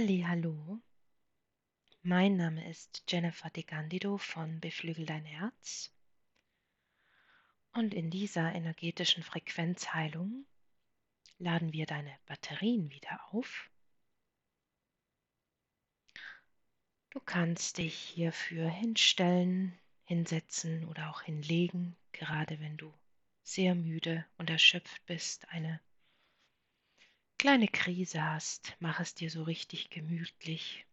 Hallo. Mein Name ist Jennifer De Candido von Beflügel dein Herz. Und in dieser energetischen Frequenzheilung laden wir deine Batterien wieder auf. Du kannst dich hierfür hinstellen, hinsetzen oder auch hinlegen, gerade wenn du sehr müde und erschöpft bist, eine kleine Krise hast, mach es dir so richtig gemütlich.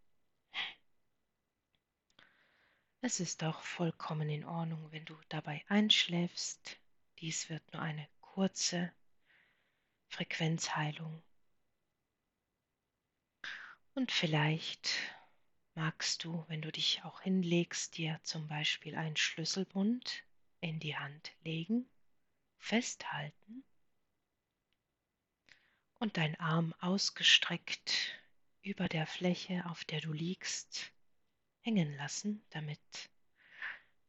Es ist auch vollkommen in Ordnung, wenn du dabei einschläfst. Dies wird nur eine kurze Frequenzheilung. Und vielleicht magst du, wenn du dich auch hinlegst, dir zum Beispiel einen Schlüsselbund in die Hand legen, festhalten und dein Arm ausgestreckt über der Fläche, auf der du liegst, hängen lassen, damit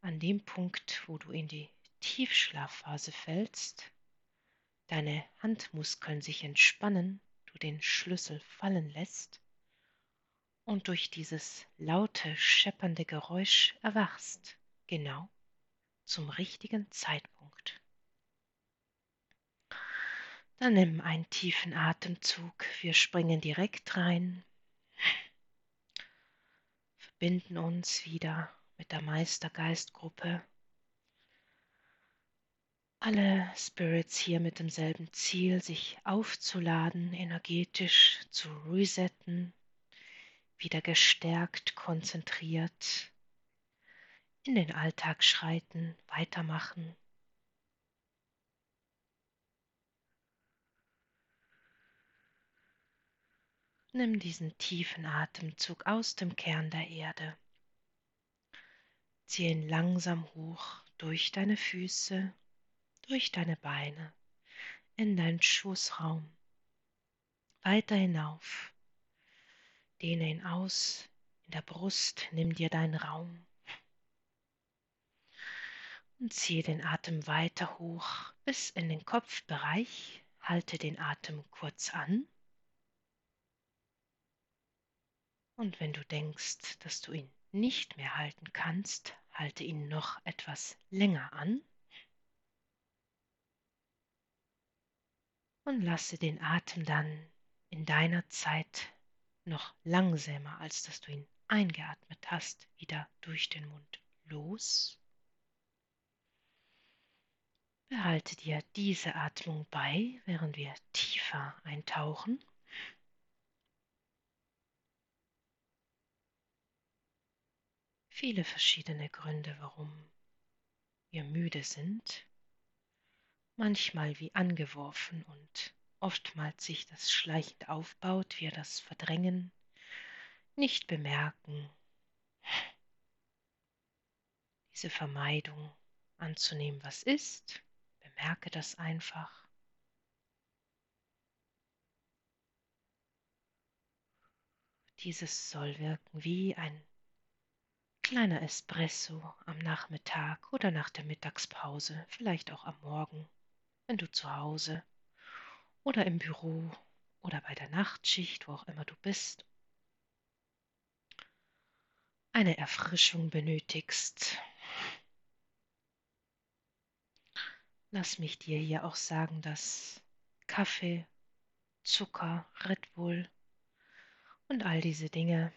an dem Punkt, wo du in die Tiefschlafphase fällst, deine Handmuskeln sich entspannen, du den Schlüssel fallen lässt und durch dieses laute, scheppernde Geräusch erwachst, genau zum richtigen Zeitpunkt. Dann nimm einen tiefen Atemzug. Wir springen direkt rein, verbinden uns wieder mit der Meistergeistgruppe alle Spirits hier mit demselben Ziel, sich aufzuladen, energetisch zu resetten, wieder gestärkt, konzentriert in den Alltag schreiten, weitermachen. Nimm diesen tiefen Atemzug aus dem Kern der Erde. Zieh ihn langsam hoch durch deine Füße durch deine Beine in deinen Schoßraum, weiter hinauf. Dehne ihn aus in der Brust, nimm dir deinen Raum und ziehe den Atem weiter hoch bis in den Kopfbereich. Halte den Atem kurz an. Und wenn du denkst, dass du ihn nicht mehr halten kannst, halte ihn noch etwas länger an. und lasse den Atem dann in deiner Zeit noch langsamer, als dass du ihn eingeatmet hast, wieder durch den Mund los. Behalte dir diese Atmung bei, während wir tiefer eintauchen. Viele verschiedene Gründe, warum wir müde sind manchmal wie angeworfen und oftmals sich das schleichend aufbaut, wir das verdrängen, nicht bemerken. Diese Vermeidung anzunehmen, was ist, bemerke das einfach. Dieses soll wirken wie ein kleiner Espresso am Nachmittag oder nach der Mittagspause, vielleicht auch am Morgen wenn du zu Hause oder im Büro oder bei der Nachtschicht, wo auch immer du bist, eine Erfrischung benötigst. Lass mich dir hier auch sagen, dass Kaffee, Zucker, Red Bull und all diese Dinge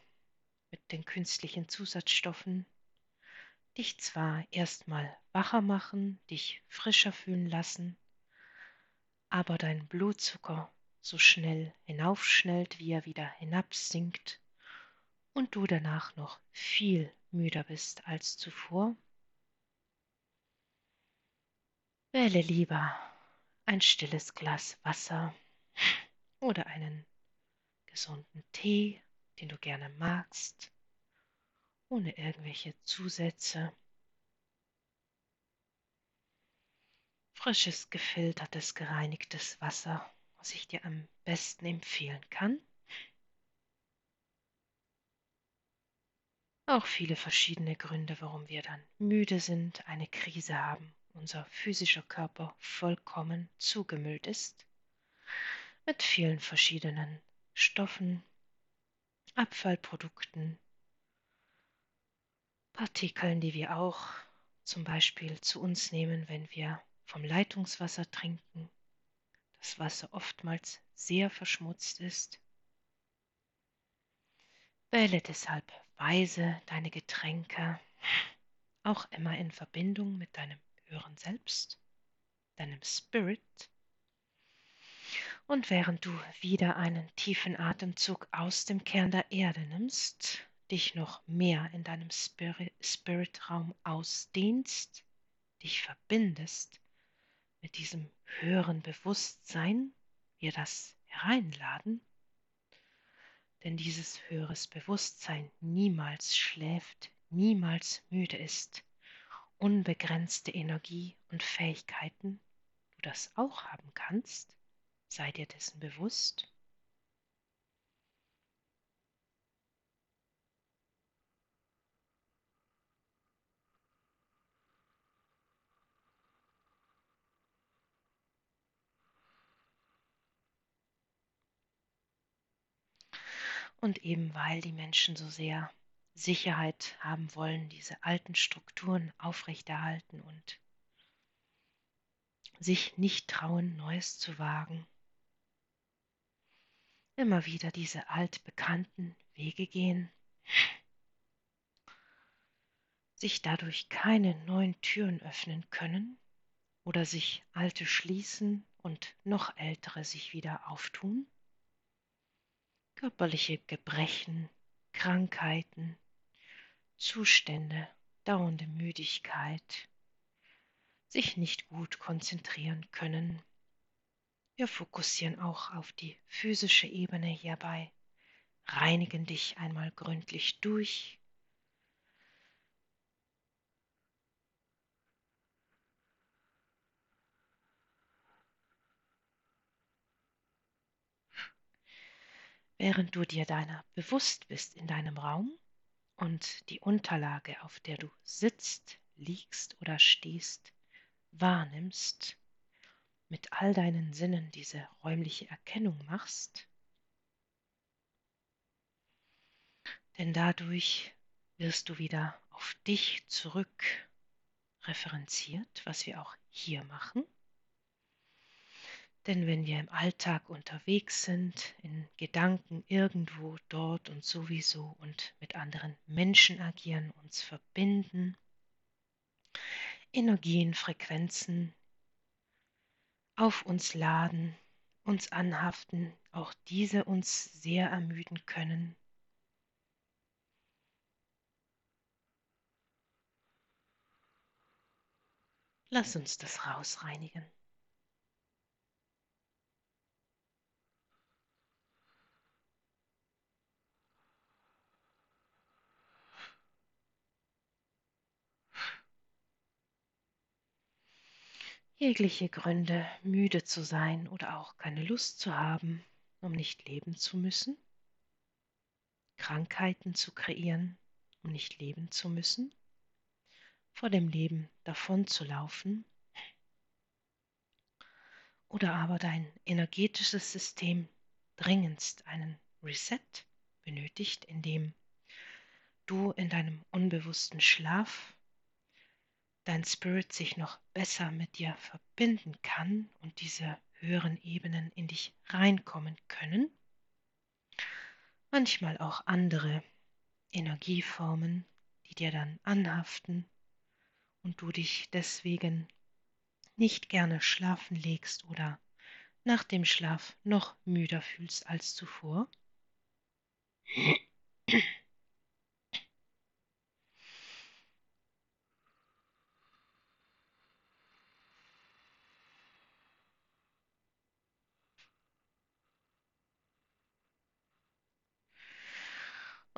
mit den künstlichen Zusatzstoffen dich zwar erstmal wacher machen, dich frischer fühlen lassen, aber dein Blutzucker so schnell hinaufschnellt, wie er wieder hinabsinkt und du danach noch viel müder bist als zuvor? Wähle lieber ein stilles Glas Wasser oder einen gesunden Tee, den du gerne magst, ohne irgendwelche Zusätze frisches, gefiltertes, gereinigtes Wasser, was ich dir am besten empfehlen kann. Auch viele verschiedene Gründe, warum wir dann müde sind, eine Krise haben, unser physischer Körper vollkommen zugemüllt ist mit vielen verschiedenen Stoffen, Abfallprodukten, Partikeln, die wir auch zum Beispiel zu uns nehmen, wenn wir vom Leitungswasser trinken, das Wasser oftmals sehr verschmutzt ist. Wähle deshalb weise deine Getränke auch immer in Verbindung mit deinem höheren Selbst, deinem Spirit. Und während du wieder einen tiefen Atemzug aus dem Kern der Erde nimmst, dich noch mehr in deinem Spirit-Raum ausdehnst, dich verbindest mit diesem höheren Bewusstsein, wir das hereinladen, denn dieses höheres Bewusstsein niemals schläft, niemals müde ist, unbegrenzte Energie und Fähigkeiten, du das auch haben kannst, sei dir dessen bewusst. Und eben weil die Menschen so sehr Sicherheit haben wollen, diese alten Strukturen aufrechterhalten und sich nicht trauen, Neues zu wagen. Immer wieder diese altbekannten Wege gehen, sich dadurch keine neuen Türen öffnen können oder sich alte schließen und noch ältere sich wieder auftun, körperliche Gebrechen, Krankheiten, Zustände, dauernde Müdigkeit, sich nicht gut konzentrieren können. Wir fokussieren auch auf die physische Ebene hierbei, reinigen dich einmal gründlich durch. Während du dir deiner bewusst bist in deinem Raum, und die Unterlage, auf der du sitzt, liegst oder stehst, wahrnimmst, mit all deinen Sinnen diese räumliche Erkennung machst, denn dadurch wirst du wieder auf dich zurück referenziert, was wir auch hier machen. Denn wenn wir im Alltag unterwegs sind, in Gedanken irgendwo, dort und sowieso und mit anderen Menschen agieren, uns verbinden, Energien, Frequenzen auf uns laden, uns anhaften, auch diese uns sehr ermüden können. Lass uns das rausreinigen. Jegliche Gründe, müde zu sein oder auch keine Lust zu haben, um nicht leben zu müssen, Krankheiten zu kreieren, um nicht leben zu müssen, vor dem Leben davonzulaufen, oder aber dein energetisches System dringendst einen Reset benötigt, indem du in deinem unbewussten Schlaf dein Spirit sich noch besser mit dir verbinden kann und diese höheren Ebenen in dich reinkommen können. Manchmal auch andere Energieformen, die dir dann anhaften und du dich deswegen nicht gerne schlafen legst oder nach dem Schlaf noch müder fühlst als zuvor.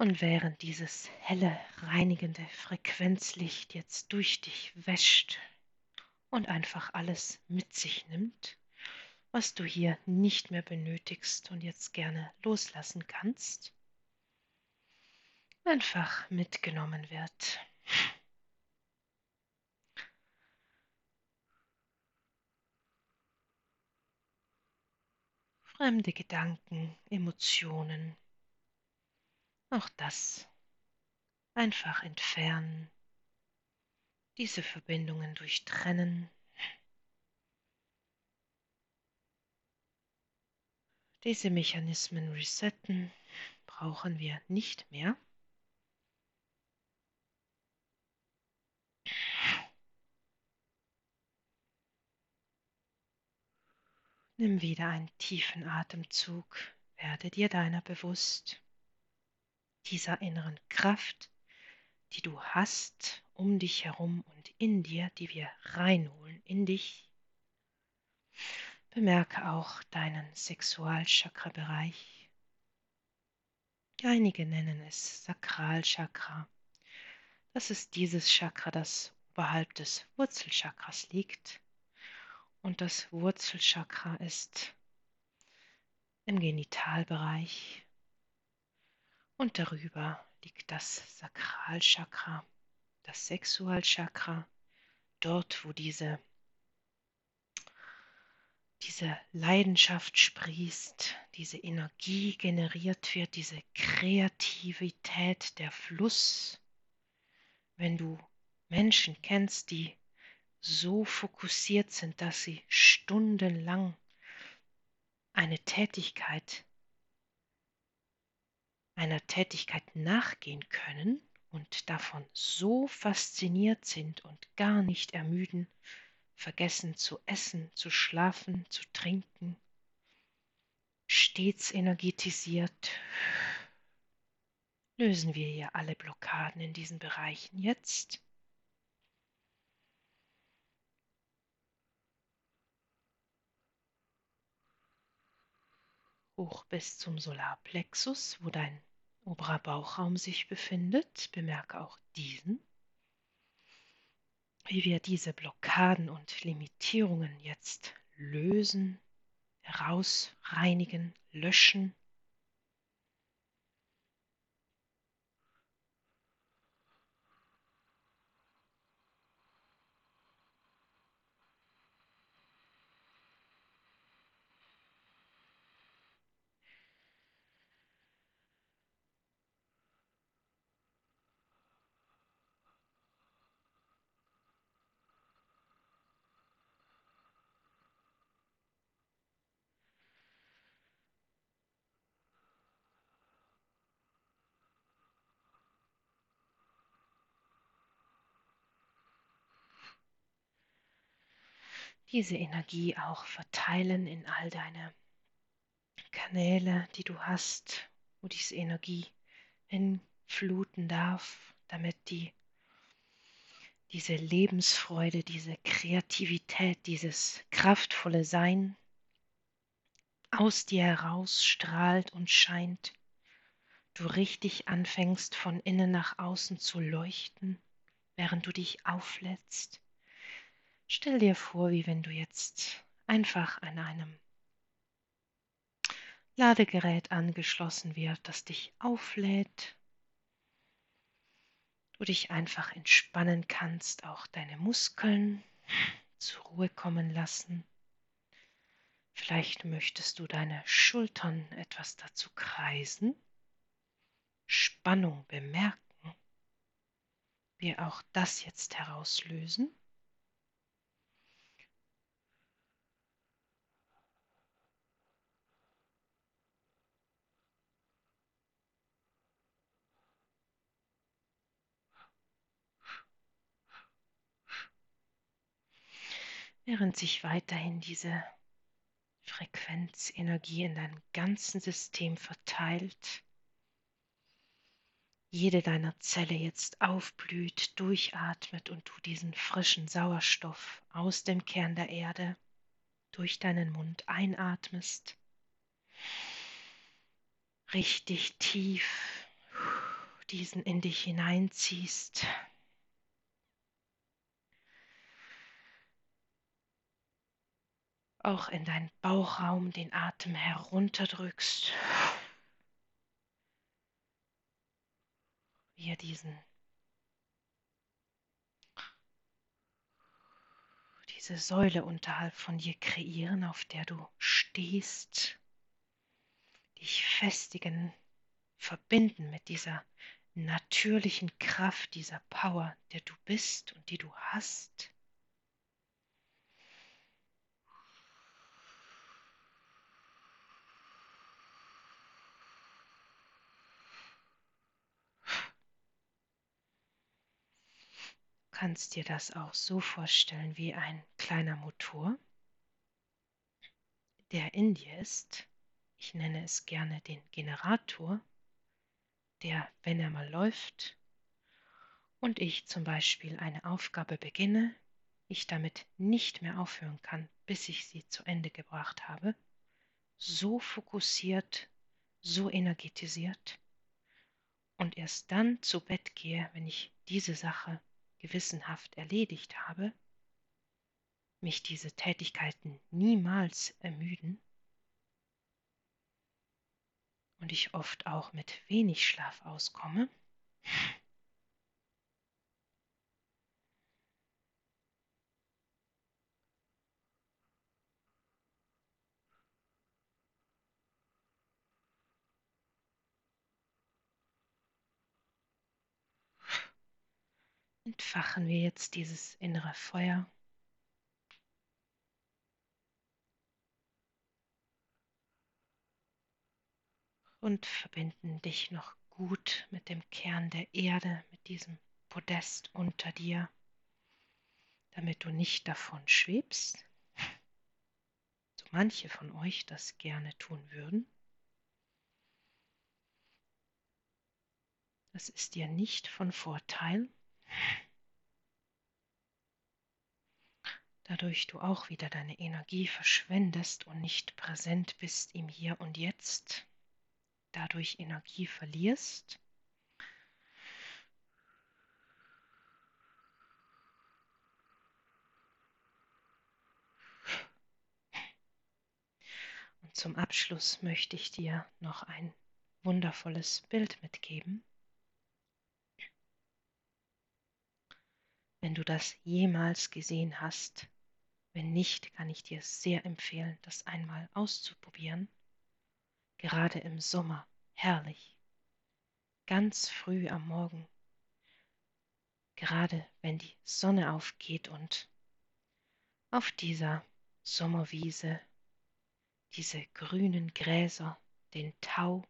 Und während dieses helle, reinigende Frequenzlicht jetzt durch dich wäscht und einfach alles mit sich nimmt, was du hier nicht mehr benötigst und jetzt gerne loslassen kannst, einfach mitgenommen wird. Fremde Gedanken, Emotionen, Auch das einfach entfernen, diese Verbindungen durchtrennen. Diese Mechanismen resetten brauchen wir nicht mehr. Nimm wieder einen tiefen Atemzug, werde dir deiner bewusst, dieser inneren Kraft, die du hast um dich herum und in dir, die wir reinholen in dich. Bemerke auch deinen Sexualchakra-Bereich. Einige nennen es Sakralchakra. Das ist dieses Chakra, das oberhalb des Wurzelchakras liegt und das Wurzelchakra ist im Genitalbereich und darüber liegt das Sakralchakra, das Sexualchakra, dort wo diese, diese Leidenschaft sprießt, diese Energie generiert wird, diese Kreativität, der Fluss. Wenn du Menschen kennst, die so fokussiert sind, dass sie stundenlang eine Tätigkeit, einer Tätigkeit nachgehen können und davon so fasziniert sind und gar nicht ermüden, vergessen zu essen, zu schlafen, zu trinken, stets energetisiert, lösen wir hier alle Blockaden in diesen Bereichen jetzt hoch bis zum Solarplexus, wo dein oberer Bauchraum sich befindet. Bemerke auch diesen. Wie wir diese Blockaden und Limitierungen jetzt lösen, herausreinigen, löschen. Diese Energie auch verteilen in all deine Kanäle, die du hast, wo diese Energie hinfluten darf, damit die diese Lebensfreude, diese Kreativität, dieses kraftvolle Sein aus dir heraus strahlt und scheint, du richtig anfängst von innen nach außen zu leuchten, während du dich auflädst Stell dir vor, wie wenn du jetzt einfach an einem Ladegerät angeschlossen wird, das dich auflädt, du dich einfach entspannen kannst, auch deine Muskeln zur Ruhe kommen lassen. Vielleicht möchtest du deine Schultern etwas dazu kreisen, Spannung bemerken, wir auch das jetzt herauslösen. Während sich weiterhin diese Frequenzenergie in deinem ganzen System verteilt. Jede deiner Zelle jetzt aufblüht, durchatmet und du diesen frischen Sauerstoff aus dem Kern der Erde durch deinen Mund einatmest. Richtig tief diesen in dich hineinziehst. Auch in deinen Bauchraum den Atem herunterdrückst. Wir diesen diese Säule unterhalb von dir kreieren, auf der du stehst, dich festigen, verbinden mit dieser natürlichen Kraft, dieser Power, der du bist und die du hast. Kannst dir das auch so vorstellen wie ein kleiner Motor, der in dir ist. Ich nenne es gerne den Generator, der, wenn er mal läuft und ich zum Beispiel eine Aufgabe beginne, ich damit nicht mehr aufhören kann, bis ich sie zu Ende gebracht habe, so fokussiert, so energetisiert und erst dann zu Bett gehe, wenn ich diese Sache gewissenhaft erledigt habe, mich diese Tätigkeiten niemals ermüden und ich oft auch mit wenig Schlaf auskomme, entfachen wir jetzt dieses innere Feuer. Und verbinden dich noch gut mit dem Kern der Erde, mit diesem Podest unter dir, damit du nicht davon schwebst, so manche von euch das gerne tun würden. Das ist dir nicht von Vorteil, dadurch du auch wieder deine Energie verschwendest und nicht präsent bist im Hier und Jetzt, dadurch Energie verlierst. Und zum Abschluss möchte ich dir noch ein wundervolles Bild mitgeben. Wenn du das jemals gesehen hast. Wenn nicht, kann ich dir sehr empfehlen, das einmal auszuprobieren. Gerade im Sommer, herrlich. Ganz früh am Morgen, gerade wenn die Sonne aufgeht und auf dieser Sommerwiese diese grünen Gräser, den Tau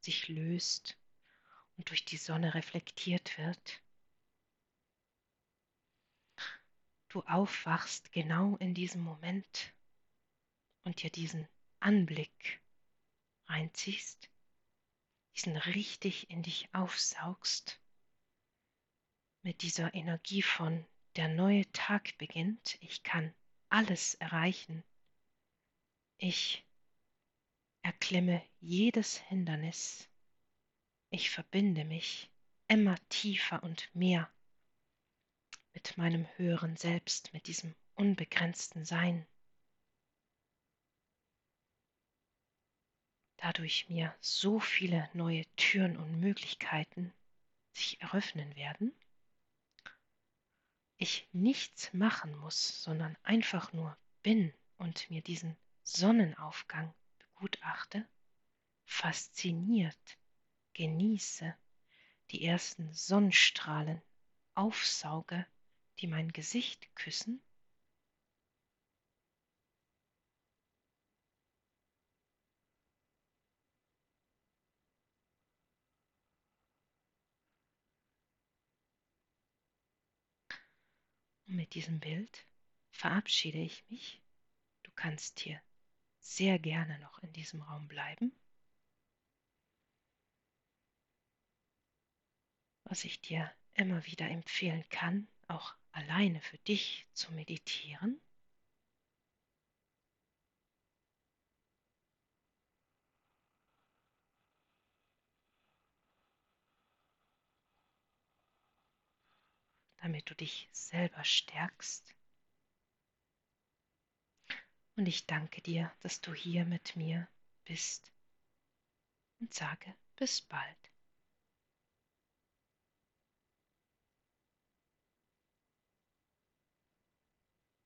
sich löst und durch die Sonne reflektiert wird du aufwachst genau in diesem Moment und dir diesen Anblick reinziehst, diesen richtig in dich aufsaugst, mit dieser Energie von der neue Tag beginnt, ich kann alles erreichen, ich erklimme jedes Hindernis, ich verbinde mich immer tiefer und mehr mit meinem höheren Selbst, mit diesem unbegrenzten Sein. Dadurch mir so viele neue Türen und Möglichkeiten sich eröffnen werden, ich nichts machen muss, sondern einfach nur bin und mir diesen Sonnenaufgang begutachte, fasziniert, genieße, die ersten Sonnenstrahlen aufsauge die mein Gesicht küssen? Und mit diesem Bild verabschiede ich mich. Du kannst hier sehr gerne noch in diesem Raum bleiben. Was ich dir immer wieder empfehlen kann, auch alleine für dich zu meditieren? damit du dich selber stärkst. Und ich danke dir, dass du hier mit mir bist und sage bis bald.